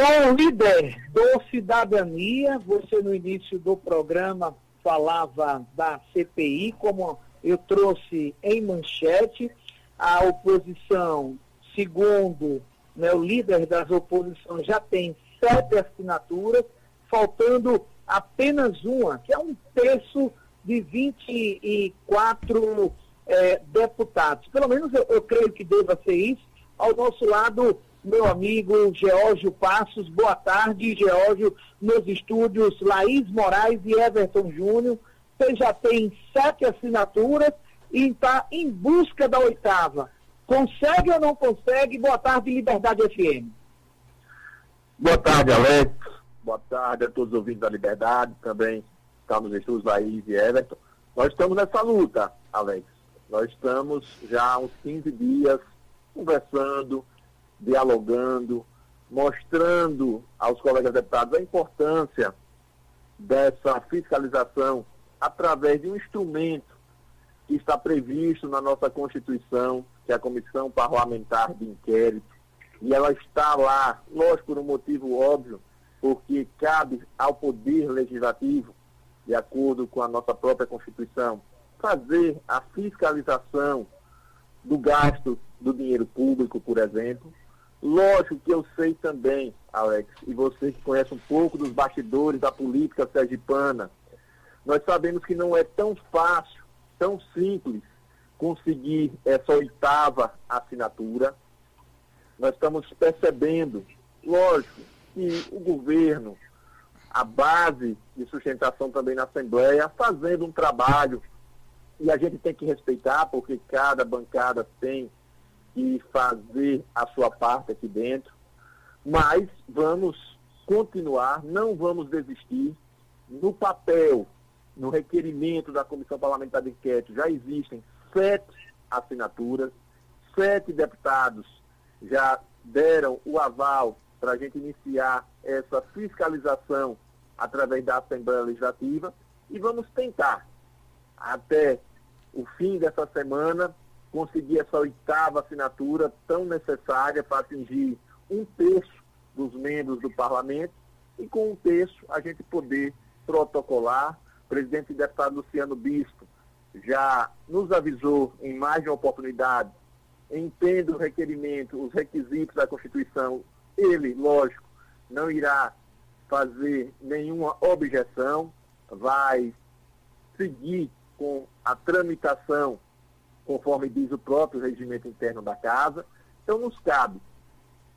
Bom, líder do Cidadania, você no início do programa falava da CPI, como eu trouxe em manchete, a oposição, segundo né, o líder das oposições, já tem sete assinaturas, faltando apenas uma, que é um terço de 24 é, deputados. Pelo menos eu, eu creio que deva ser isso. Ao nosso lado, meu amigo Geórgio Passos. Boa tarde, Geórgio, nos estúdios Laís Moraes e Everton Júnior. Você já tem sete assinaturas e está em busca da oitava. Consegue ou não consegue? Boa tarde, Liberdade FM. Boa tarde, Alex. Boa tarde a todos os ouvintes da Liberdade, também estamos nos estúdios Laís e Everton. Nós estamos nessa luta, Alex. Nós estamos já há uns 15 dias conversando, dialogando, mostrando aos colegas deputados a importância dessa fiscalização através de um instrumento que está previsto na nossa Constituição, que é a Comissão Parlamentar de Inquérito, e ela está lá, lógico, por um motivo óbvio, porque cabe ao Poder Legislativo, de acordo com a nossa própria Constituição, fazer a fiscalização do gasto do dinheiro público, por exemplo. Lógico que eu sei também, Alex, e você que conhece um pouco dos bastidores da política sergipana, nós sabemos que não é tão fácil, tão simples conseguir essa oitava assinatura. Nós estamos percebendo, lógico, que o governo, a base de sustentação também na Assembleia, fazendo um trabalho e a gente tem que respeitar, porque cada bancada tem que fazer a sua parte aqui dentro. Mas vamos continuar, não vamos desistir. No papel, no requerimento da Comissão Parlamentar de Inquérito, já existem sete assinaturas, sete deputados já deram o aval para a gente iniciar essa fiscalização através da Assembleia Legislativa e vamos tentar, até o fim dessa semana, conseguir essa oitava assinatura tão necessária para atingir um terço dos membros do parlamento e com um terço a gente poder protocolar. O presidente e deputado Luciano Bispo já nos avisou em mais de uma oportunidade, entendo o requerimento, os requisitos da Constituição, ele, lógico, não irá fazer nenhuma objeção, vai seguir com a tramitação, conforme diz o próprio regimento interno da casa. Então, nos cabe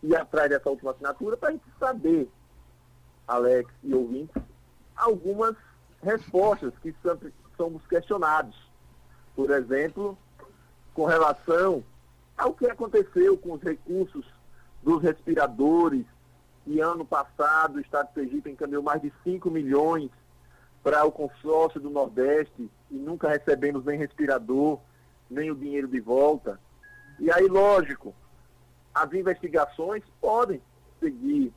ir atrás dessa última assinatura para a gente saber, Alex e ouvintes, algumas respostas que sempre somos questionados. Por exemplo, com relação ao que aconteceu com os recursos dos respiradores, que ano passado o Estado de Sergipe encaminhou mais de 5 milhões para o consórcio do Nordeste e nunca recebemos nem respirador, nem o dinheiro de volta. E aí, lógico, as investigações podem seguir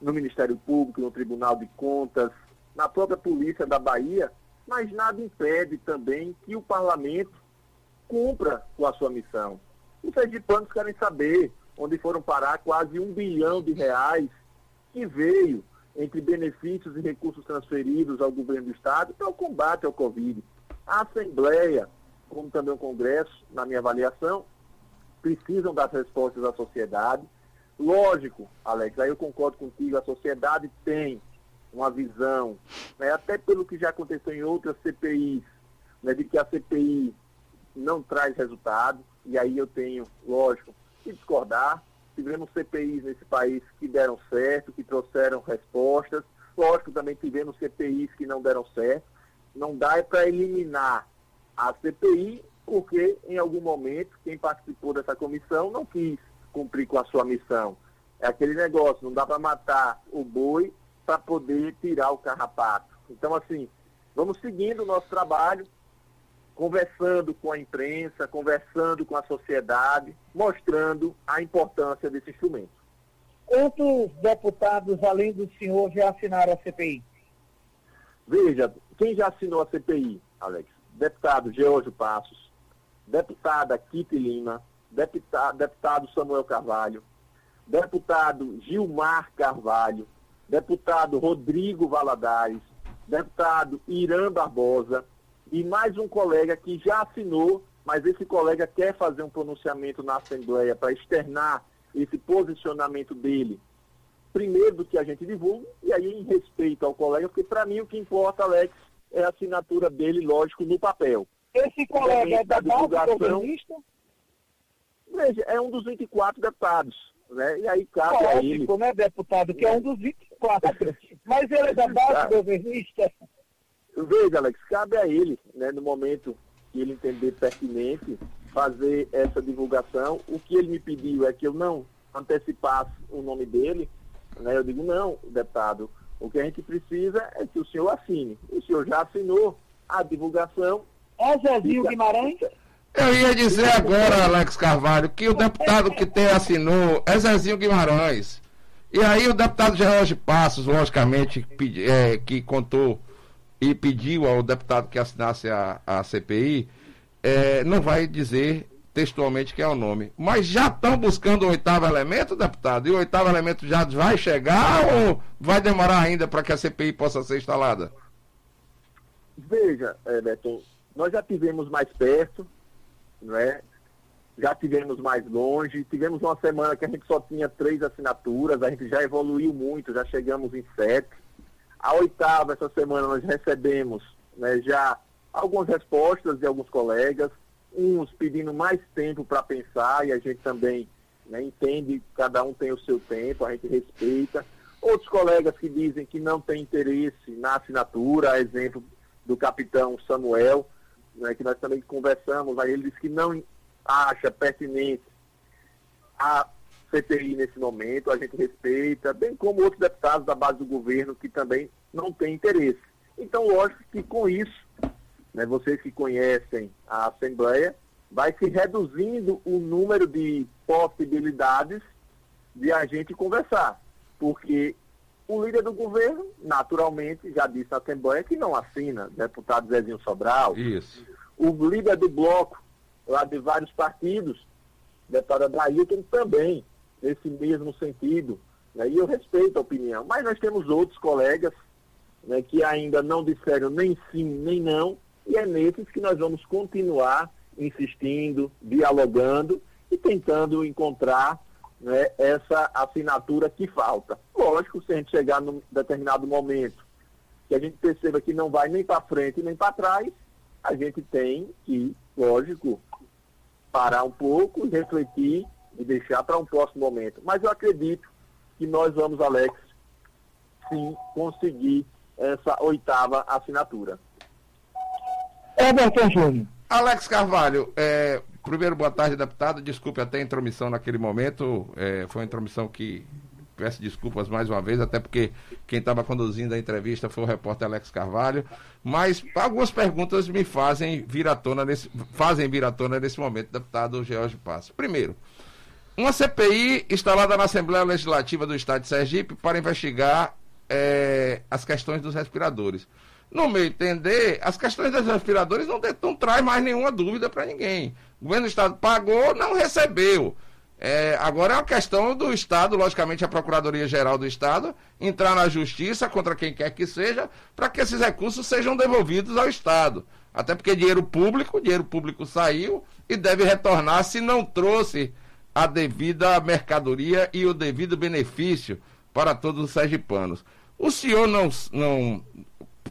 no Ministério Público, no Tribunal de Contas, na própria Polícia da Bahia, mas nada impede também que o parlamento cumpra com a sua missão. Os sergipanos querem saber onde foram parar quase um bilhão de reais que veio entre benefícios e recursos transferidos ao governo do Estado para o combate ao Covid. A Assembleia, como também o Congresso, na minha avaliação, precisam dar respostas à sociedade. Lógico, Alex, aí eu concordo contigo, a sociedade tem uma visão, né, até pelo que já aconteceu em outras CPIs, né, de que a CPI não traz resultado, e aí eu tenho, lógico, que discordar, tivemos CPIs nesse país que deram certo, que trouxeram respostas. Lógico, também tivemos CPIs que não deram certo. Não dá é para eliminar a CPI, porque em algum momento quem participou dessa comissão não quis cumprir com a sua missão. É aquele negócio, não dá para matar o boi para poder tirar o carrapato. Então, assim, vamos seguindo o nosso trabalho, conversando com a imprensa, conversando com a sociedade, mostrando a importância desse instrumento. Quantos deputados, além do senhor, já assinaram a CPI? Veja, quem já assinou a CPI, Alex? Deputado George Passos, deputada Kitty Lima, deputado, deputado Samuel Carvalho, deputado Gilmar Carvalho, deputado Rodrigo Valadares, deputado Irã Barbosa e mais um colega que já assinou, mas esse colega quer fazer um pronunciamento na Assembleia para externar esse posicionamento dele, primeiro do que a gente divulga, e aí em respeito ao colega, porque para mim o que importa, Alex, é a assinatura dele, lógico, no papel. Esse colega é da base governista? Veja, é um dos 24 deputados. Né? E aí cabe Lógico, a ele. né, deputado, que é um dos 24. Mas ele é da base governista? Veja, Alex, cabe a ele, né, no momento que ele entender pertinente, fazer essa divulgação. O que ele me pediu é que eu não antecipasse o nome dele. Né? Eu digo, não, deputado, o que a gente precisa é que o senhor assine. O senhor já assinou a divulgação. É Zezinho. Guimarães? Eu ia dizer agora, Alex Carvalho, que o deputado que tem assinou é Zezinho Guimarães. E aí o deputado Jorge Passos, logicamente, é, que contou e pediu ao deputado que assinasse a, a CPI, é, não vai dizer textualmente que é o nome. Mas já estão buscando o oitavo elemento, deputado? E o oitavo elemento já vai chegar ou vai demorar ainda para que a CPI possa ser instalada? Veja, Beto, nós já tivemos mais perto, não é? Já tivemos mais longe, tivemos uma semana que a gente só tinha três assinaturas, a gente já evoluiu muito, já chegamos em sete. A oitava, essa semana, nós recebemos né, já algumas respostas de alguns colegas, uns pedindo mais tempo para pensar, e a gente também né, entende, cada um tem o seu tempo, a gente respeita. Outros colegas que dizem que não tem interesse na assinatura, exemplo do capitão Samuel, né, que nós também conversamos, aí ele disse que não acha pertinente a CPI nesse momento, a gente respeita, bem como outros deputados da base do governo que também não têm interesse. Então, lógico que com isso, né, vocês que conhecem a Assembleia, vai se reduzindo o número de possibilidades de a gente conversar, porque o líder do governo, naturalmente, já disse na Assembleia que não assina, deputado Zezinho Sobral. Isso. O líder do bloco, lá de vários partidos, deputado Adailton, também, nesse mesmo sentido. Né? E eu respeito a opinião. Mas nós temos outros colegas né, que ainda não disseram nem sim, nem não, e é nesses que nós vamos continuar insistindo, dialogando e tentando encontrar né, essa assinatura que falta. Lógico, se a gente chegar num determinado momento que a gente perceba que não vai nem para frente nem para trás, a gente tem que, lógico, parar um pouco, refletir e deixar para um próximo momento. Mas eu acredito que nós vamos, Alex, sim, conseguir essa oitava assinatura. Everton Júnior. Alex Carvalho, é, Primeiro, boa tarde, deputado. Desculpe até a intromissão naquele momento. É, foi uma intromissão que peço desculpas mais uma vez, até porque quem estava conduzindo a entrevista foi o repórter Alex Carvalho. Mas algumas perguntas me fazem vir à tona nesse, fazem vir à tona nesse momento, deputado George Passo. Primeiro, uma CPI instalada na Assembleia Legislativa do Estado de Sergipe para investigar é, as questões dos respiradores. No meu entender, as questões dos respiradores não, não traz mais nenhuma dúvida para ninguém. O governo do Estado pagou, não recebeu. É, agora é uma questão do Estado, logicamente a Procuradoria-Geral do Estado, entrar na justiça contra quem quer que seja, para que esses recursos sejam devolvidos ao Estado. Até porque dinheiro público, dinheiro público saiu e deve retornar se não trouxe a devida mercadoria e o devido benefício para todos os sergipanos. O senhor não, não.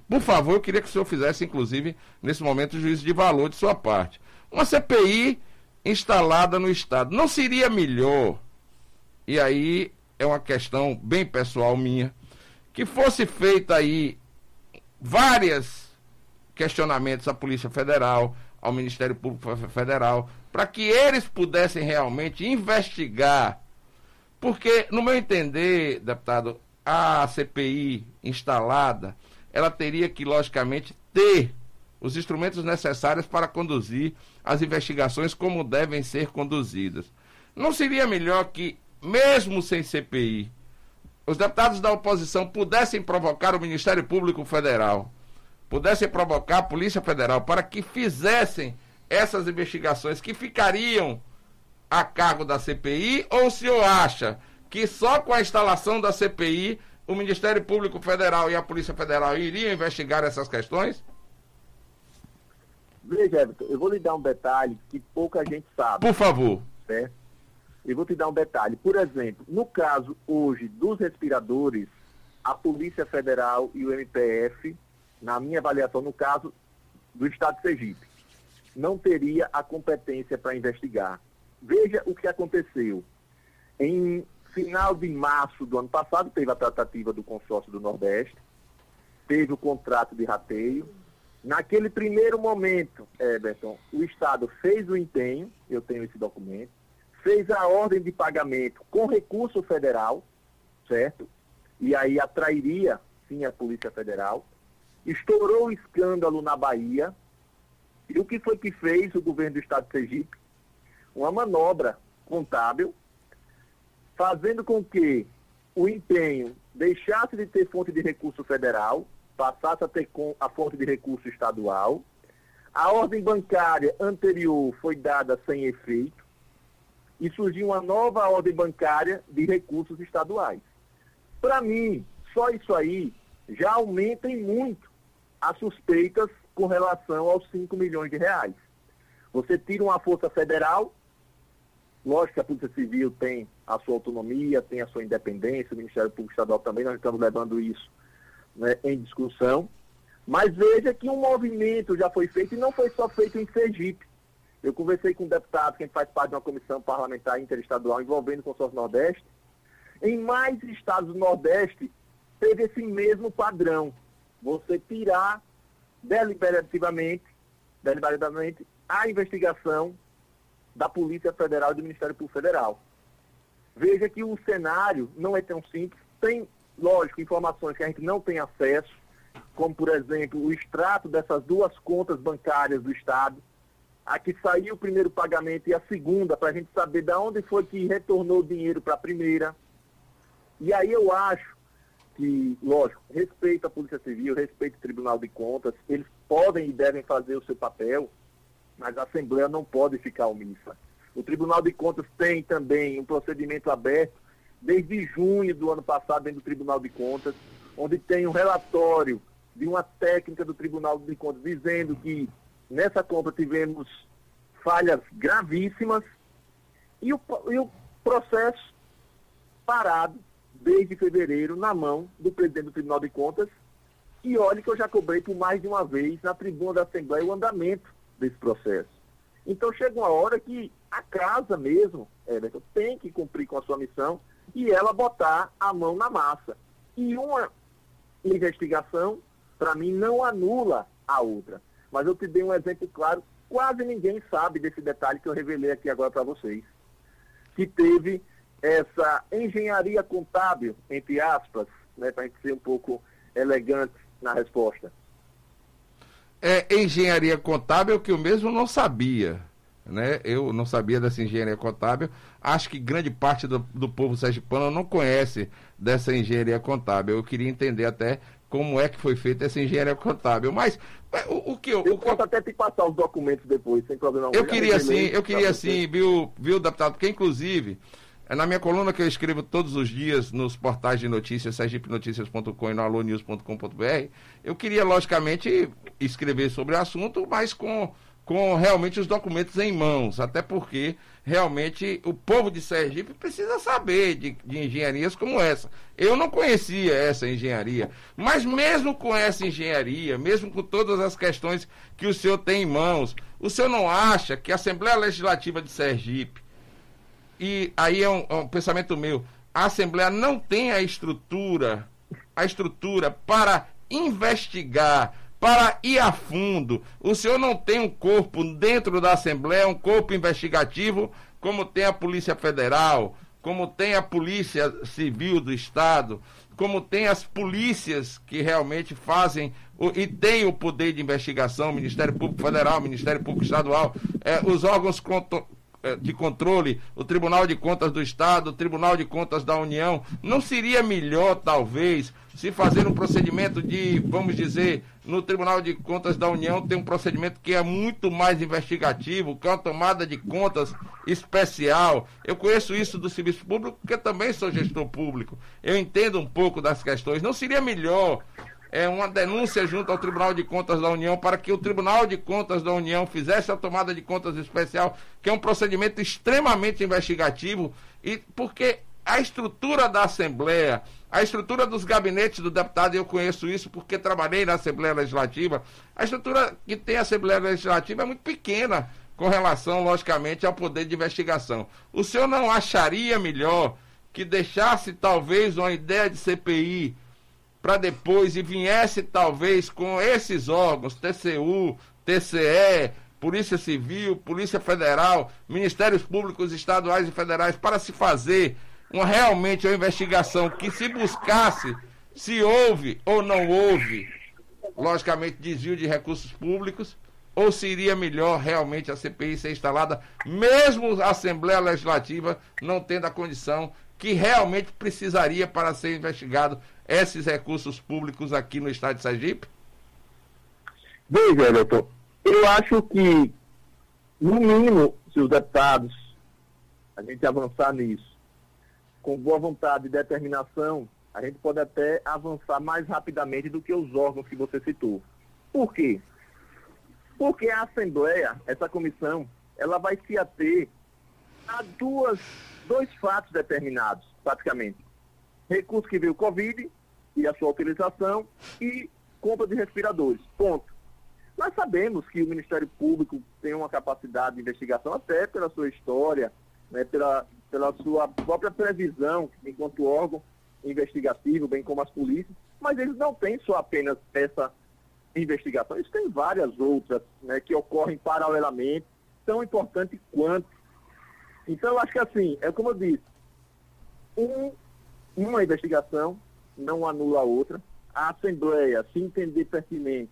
Por favor, eu queria que o senhor fizesse, inclusive, nesse momento, juízo de valor de sua parte. Uma CPI instalada no Estado. Não seria melhor, e aí é uma questão bem pessoal minha, que fosse feita aí várias questionamentos à Polícia Federal, ao Ministério Público Federal, para que eles pudessem realmente investigar. Porque, no meu entender, deputado, a CPI instalada, ela teria que, logicamente, ter os instrumentos necessários para conduzir as investigações como devem ser conduzidas. Não seria melhor que, mesmo sem CPI, os deputados da oposição pudessem provocar o Ministério Público Federal, pudessem provocar a Polícia Federal para que fizessem essas investigações que ficariam a cargo da CPI? Ou o senhor acha que só com a instalação da CPI o Ministério Público Federal e a Polícia Federal iriam investigar essas questões? Veja, Everton, eu vou lhe dar um detalhe que pouca gente sabe. Por favor. Certo? Eu vou te dar um detalhe. Por exemplo, no caso hoje dos respiradores, a Polícia Federal e o MPF, na minha avaliação, no caso do Estado de Sergipe, não teria a competência para investigar. Veja o que aconteceu. Em final de março do ano passado, teve a tratativa do consórcio do Nordeste, teve o contrato de rateio, Naquele primeiro momento, Everton, o Estado fez o empenho, eu tenho esse documento, fez a ordem de pagamento com recurso federal, certo? E aí atrairia, sim, a Polícia Federal. Estourou o escândalo na Bahia. E o que foi que fez o governo do Estado de Sergipe? Uma manobra contábil, fazendo com que o empenho deixasse de ter fonte de recurso federal passasse a ter a fonte de recurso estadual. A ordem bancária anterior foi dada sem efeito e surgiu uma nova ordem bancária de recursos estaduais. Para mim, só isso aí já aumenta em muito as suspeitas com relação aos 5 milhões de reais. Você tira uma força federal, lógico que a Polícia Civil tem a sua autonomia, tem a sua independência, o Ministério Público Estadual também, nós estamos levando isso né, em discussão. Mas veja que um movimento já foi feito e não foi só feito em Sergipe. Eu conversei com um deputado que faz parte de uma comissão parlamentar interestadual envolvendo o consórcio Nordeste. Em mais estados do Nordeste, teve esse mesmo padrão. Você tirar deliberativamente, deliberadamente a investigação da Polícia Federal e do Ministério Público Federal. Veja que o cenário não é tão simples. Tem lógico, informações que a gente não tem acesso, como, por exemplo, o extrato dessas duas contas bancárias do Estado, a que saiu o primeiro pagamento e a segunda, para a gente saber de onde foi que retornou o dinheiro para a primeira. E aí eu acho que, lógico, respeito a Polícia Civil, respeito o Tribunal de Contas, eles podem e devem fazer o seu papel, mas a Assembleia não pode ficar omissa. O Tribunal de Contas tem também um procedimento aberto desde junho do ano passado dentro do Tribunal de Contas, onde tem um relatório de uma técnica do Tribunal de Contas dizendo que nessa compra tivemos falhas gravíssimas e o, e o processo parado desde fevereiro na mão do presidente do Tribunal de Contas. E olha que eu já cobrei por mais de uma vez na tribuna da Assembleia o andamento desse processo. Então chega uma hora que a casa mesmo, Everton, tem que cumprir com a sua missão e ela botar a mão na massa. E uma investigação, para mim, não anula a outra. Mas eu te dei um exemplo claro, quase ninguém sabe desse detalhe que eu revelei aqui agora para vocês. Que teve essa engenharia contábil, entre aspas, né, para a gente ser um pouco elegante na resposta. É engenharia contábil que eu mesmo não sabia né? Eu não sabia dessa engenharia contábil. Acho que grande parte do, do povo sergipano não conhece dessa engenharia contábil. Eu queria entender até como é que foi feita essa engenharia contábil. Mas o, o que eu. Eu o posso até te passar os documentos depois, sem problema. Eu queria sim, eu queria sim, viu, viu, deputado? Porque, inclusive, é na minha coluna que eu escrevo todos os dias nos portais de notícias, sergipenoticias.com e no alonews.com.br, eu queria, logicamente, escrever sobre o assunto, mas com com realmente os documentos em mãos, até porque realmente o povo de Sergipe precisa saber de, de, engenharias como essa. Eu não conhecia essa engenharia, mas mesmo com essa engenharia, mesmo com todas as questões que o senhor tem em mãos, o senhor não acha que a Assembleia Legislativa de Sergipe, e aí é um, é um pensamento meu, a Assembleia não tem a estrutura, a estrutura para investigar para ir a fundo. O senhor não tem um corpo dentro da Assembleia, um corpo investigativo, como tem a Polícia Federal, como tem a Polícia Civil do Estado, como tem as polícias que realmente fazem e têm o poder de investigação, Ministério Público Federal, Ministério Público Estadual, é, os órgãos de Controle, o Tribunal de Contas do Estado, o Tribunal de Contas da União, não seria melhor, talvez, se fazer um procedimento de, vamos dizer, no Tribunal de Contas da União tem um procedimento que é muito mais investigativo, que é uma tomada de contas especial. Eu conheço isso do serviço público porque também sou gestor público. Eu entendo um pouco das questões. Não seria melhor é, uma denúncia junto ao Tribunal de Contas da União para que o Tribunal de Contas da União fizesse a tomada de contas especial, que é um procedimento extremamente investigativo, e porque a estrutura da Assembleia, a estrutura dos gabinetes do deputado, eu conheço isso porque trabalhei na Assembleia Legislativa, a estrutura que tem a Assembleia Legislativa é muito pequena com relação, logicamente, ao poder de investigação. O senhor não acharia melhor que deixasse talvez uma ideia de CPI para depois e viesse talvez com esses órgãos, TCU, TCE, Polícia Civil, Polícia Federal, Ministérios Públicos Estaduais e Federais, para se fazer uma, realmente uma investigação que se buscasse se houve ou não houve, logicamente, desvio de recursos públicos, ou seria melhor realmente a CPI ser instalada, mesmo a Assembleia Legislativa não tendo a condição que realmente precisaria para ser investigado esses recursos públicos aqui no estado de Sergipe? Veja, Everton, eu acho que, no mínimo, se os deputados, a gente avançar nisso, com boa vontade e determinação, a gente pode até avançar mais rapidamente do que os órgãos que você citou. Por quê? Porque a Assembleia, essa comissão, ela vai se ater a duas, dois fatos determinados, praticamente recurso que veio Covid e a sua utilização e compra de respiradores. Ponto. Nós sabemos que o Ministério Público tem uma capacidade de investigação, até pela sua história, né, pela, pela sua própria previsão enquanto órgão investigativo, bem como as polícias, mas eles não têm só apenas essa investigação, eles têm várias outras né, que ocorrem paralelamente, tão importantes quanto. Então, eu acho que assim, é como eu disse, um uma investigação não anula a outra. A Assembleia, se entender pertinente,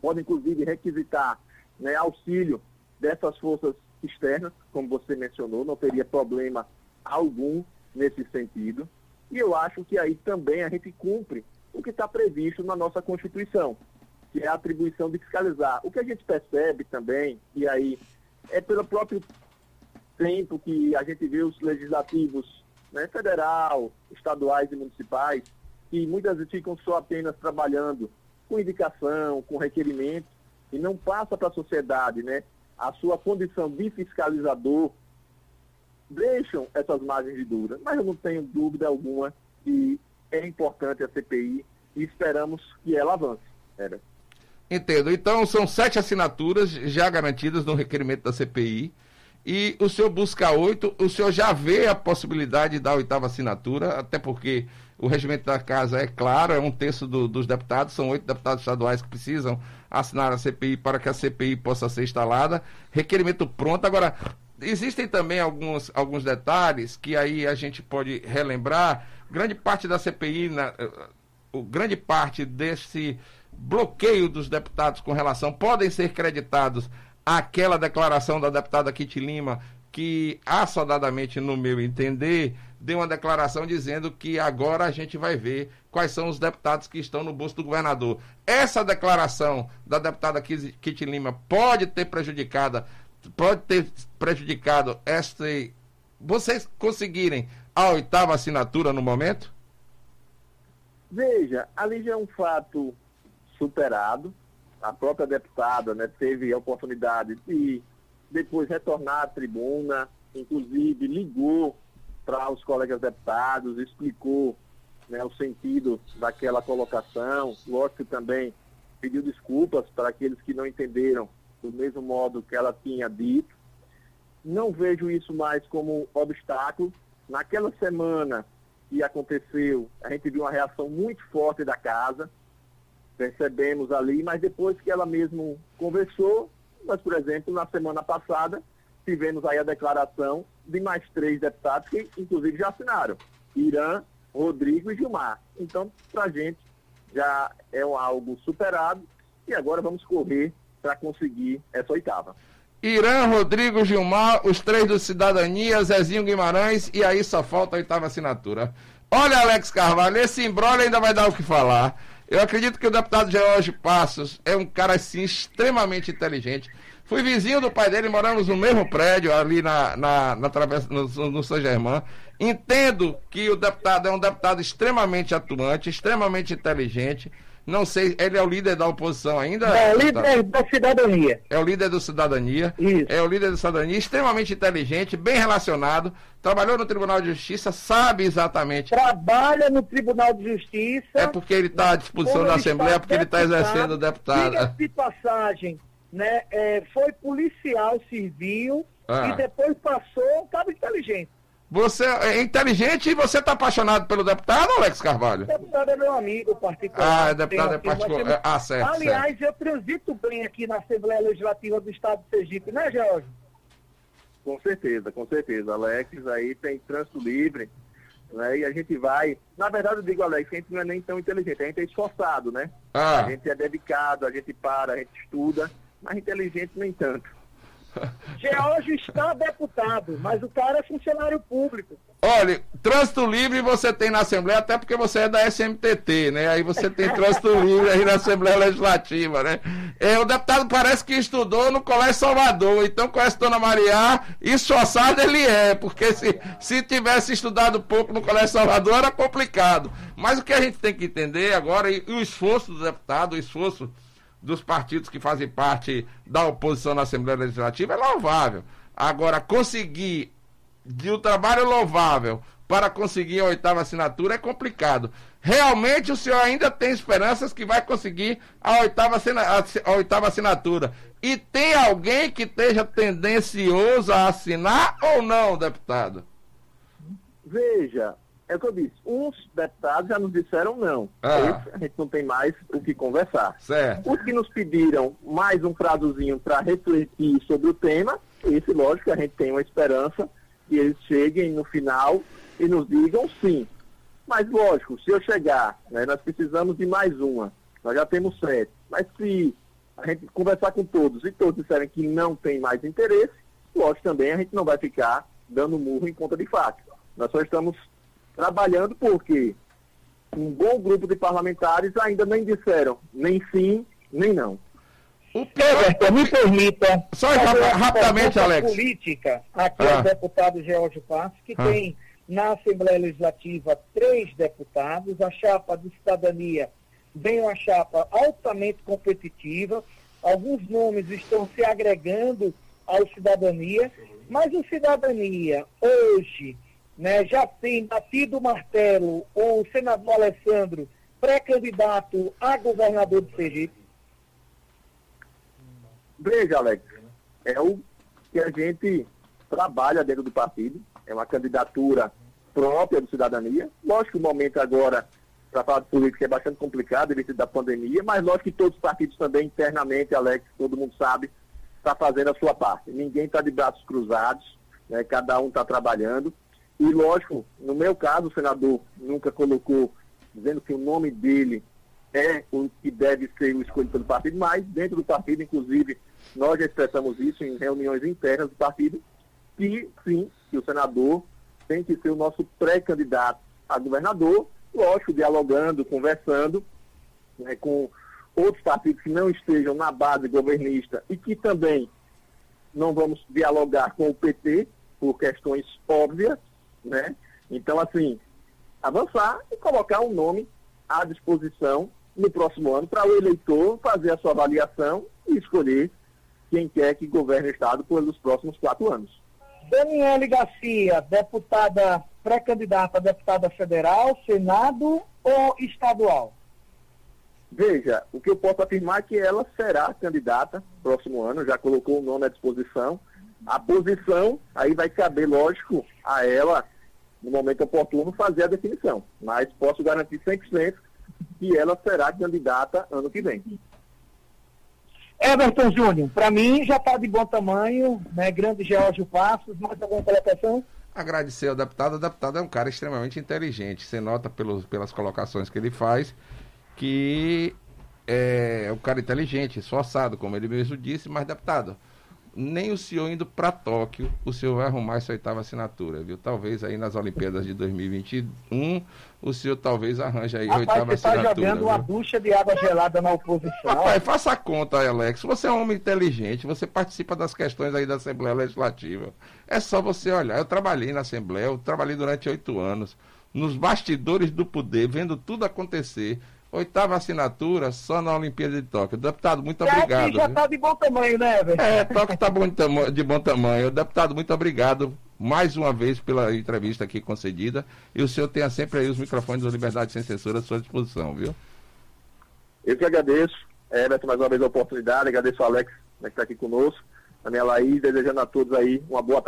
pode inclusive requisitar né, auxílio dessas forças externas, como você mencionou, não teria problema algum nesse sentido. E eu acho que aí também a gente cumpre o que está previsto na nossa Constituição, que é a atribuição de fiscalizar. O que a gente percebe também, e aí é pelo próprio tempo que a gente vê os legislativos né, federal, estaduais e municipais, que muitas vezes ficam só apenas trabalhando com indicação, com requerimento, e não passa para a sociedade né, a sua condição de fiscalizador, deixam essas margens de dúvida. Mas eu não tenho dúvida alguma que é importante a CPI e esperamos que ela avance. Era. Entendo. Então, são sete assinaturas já garantidas no requerimento da CPI e o senhor busca oito, o senhor já vê a possibilidade da oitava assinatura, até porque o regimento da casa é claro, é um terço do, dos deputados, são oito deputados estaduais que precisam assinar a CPI para que a CPI possa ser instalada. Requerimento pronto. Agora, existem também alguns, alguns detalhes que aí a gente pode relembrar. Grande parte da CPI, na, o, grande parte desse bloqueio dos deputados com relação podem ser creditados aquela declaração da deputada Kitty Lima, que assodadamente, no meu entender, deu uma declaração dizendo que agora a gente vai ver quais são os deputados que estão no bolso do governador. Essa declaração da deputada Kitty Lima pode ter prejudicado, pode ter prejudicado esta. Vocês conseguirem a oitava assinatura no momento? Veja, ali já é um fato superado a própria deputada né, teve a oportunidade de depois retornar à tribuna, inclusive ligou para os colegas deputados, explicou né, o sentido daquela colocação, lógico que também pediu desculpas para aqueles que não entenderam do mesmo modo que ela tinha dito. Não vejo isso mais como obstáculo. Naquela semana que aconteceu, a gente viu uma reação muito forte da casa, percebemos ali, mas depois que ela mesmo conversou, nós, por exemplo, na semana passada, tivemos aí a declaração de mais três deputados que, inclusive, já assinaram: Irã, Rodrigo e Gilmar. Então, para a gente, já é algo superado e agora vamos correr para conseguir essa oitava. Irã, Rodrigo, Gilmar, os três do Cidadania, Zezinho Guimarães e aí só falta a oitava assinatura. Olha, Alex Carvalho, esse embrolho ainda vai dar o que falar. Eu acredito que o deputado George Passos é um cara assim extremamente inteligente. Fui vizinho do pai dele, moramos no mesmo prédio, ali na, na, na travessa, no, no São Germán. Entendo que o deputado é um deputado extremamente atuante, extremamente inteligente. Não sei, ele é o líder da oposição ainda? É o líder da cidadania. É o líder do cidadania. Isso. É o líder da cidadania, extremamente inteligente, bem relacionado, trabalhou no Tribunal de Justiça, sabe exatamente. Trabalha no Tribunal de Justiça. É porque ele está à disposição da Assembleia, porque ele está exercendo deputado. Diga de passagem, né? É, foi policial, serviu Ah. e depois passou, estava inteligente. Você é inteligente e você está apaixonado pelo deputado, Alex Carvalho? O deputado é meu amigo particular. Ah, deputado é particular. Ah, certo, Aliás, eu transito bem aqui na Assembleia Legislativa do Estado de Sergipe, né, George? Com certeza, com certeza. Alex aí tem trânsito livre, né? E a gente vai. Na verdade, eu digo, Alex, que a gente não é nem tão inteligente, a gente é esforçado, né? Ah. A gente é dedicado, a gente para, a gente estuda, mas inteligente nem tanto. George está deputado, mas o cara é funcionário público. Olha, trânsito livre você tem na Assembleia, até porque você é da SMTT, né? Aí você tem trânsito livre aí na Assembleia Legislativa, né? É, o deputado parece que estudou no Colégio Salvador, então conhece Dona Maria, esforçado ele é, porque se, se tivesse estudado pouco no Colégio Salvador era complicado. Mas o que a gente tem que entender agora, e, e o esforço do deputado, o esforço dos partidos que fazem parte da oposição na Assembleia Legislativa é louvável. Agora, conseguir de um trabalho louvável para conseguir a oitava assinatura é complicado. Realmente o senhor ainda tem esperanças que vai conseguir a oitava, a oitava assinatura. E tem alguém que esteja tendencioso a assinar ou não, deputado? Veja, é o que eu disse, uns deputados já nos disseram não. Ah. Esse a gente não tem mais o que conversar. Certo. Os que nos pediram mais um prazozinho para refletir sobre o tema, esse, lógico, a gente tem uma esperança que eles cheguem no final e nos digam sim. Mas, lógico, se eu chegar, né, nós precisamos de mais uma, nós já temos sete, mas se a gente conversar com todos e todos disserem que não tem mais interesse, lógico também a gente não vai ficar dando murro em conta de fato. Nós só estamos trabalhando porque um bom grupo de parlamentares ainda nem disseram nem sim, nem não. O Everton, me permita. Só rapidamente, Alex. política aqui Ah. ao deputado George Passos, que Ah. tem na Assembleia Legislativa três deputados, a chapa de cidadania vem uma chapa altamente competitiva, alguns nomes estão se agregando ao cidadania, mas o cidadania hoje né, já tem batido o martelo o senador Alessandro, pré-candidato a governador de Sergipe. Veja, Alex, é o que a gente trabalha dentro do partido, é uma candidatura própria do cidadania. Lógico que o momento agora, para falar de política, é bastante complicado devido da pandemia, mas lógico que todos os partidos também internamente, Alex, todo mundo sabe, está fazendo a sua parte. Ninguém está de braços cruzados, né, cada um está trabalhando. E lógico, no meu caso, o senador nunca colocou, dizendo que o nome dele é o que deve ser o escolhido pelo partido, mas dentro do partido, inclusive, nós já expressamos isso em reuniões internas do partido, que sim, que o senador tem que ser o nosso pré-candidato a governador, lógico, dialogando, conversando né, com outros partidos que não estejam na base governista e que também não vamos dialogar com o PT por questões óbvias, né? Então, assim, avançar e colocar um nome à disposição no próximo ano para o eleitor fazer a sua avaliação e escolher quem quer que governe o Estado pelos próximos quatro anos. Daniele Garcia, deputada, pré-candidata a deputada federal, Senado ou estadual? Veja, o que eu posso afirmar é que ela será candidata próximo ano, já colocou o nome à disposição. A posição, aí vai caber, lógico, a ela, no momento oportuno, fazer a definição. Mas posso garantir 100% que ela será candidata ano que vem. Everton Júnior, para mim já está de bom tamanho, né? Grande Geórgio Passos, mais alguma colocação? Agradecer ao deputado. O deputado é um cara extremamente inteligente. Você nota pelos, pelas colocações que ele faz que é um cara inteligente, esforçado, como ele mesmo disse, mas deputado, nem o senhor indo para Tóquio, o senhor vai arrumar essa oitava assinatura, viu? Talvez aí nas Olimpíadas de 2021, o senhor talvez arranje aí a oitava você assinatura. Você está jogando viu? uma bucha de água gelada na oposição. Rapaz, faça a conta Alex. Você é um homem inteligente, você participa das questões aí da Assembleia Legislativa. É só você olhar. Eu trabalhei na Assembleia, eu trabalhei durante oito anos, nos bastidores do poder, vendo tudo acontecer. Oitava assinatura só na Olimpíada de Tóquio. Deputado, muito já obrigado. já está de bom tamanho, né, velho? É, Tóquio está de, de bom tamanho. Deputado, muito obrigado mais uma vez pela entrevista aqui concedida. E o senhor tenha sempre aí os microfones da Liberdade Sem Censura à sua disposição, viu? Eu que agradeço, Everton, mais uma vez a oportunidade. Agradeço ao Alex, né, que está aqui conosco. A minha Laís, desejando a todos aí uma boa tarde.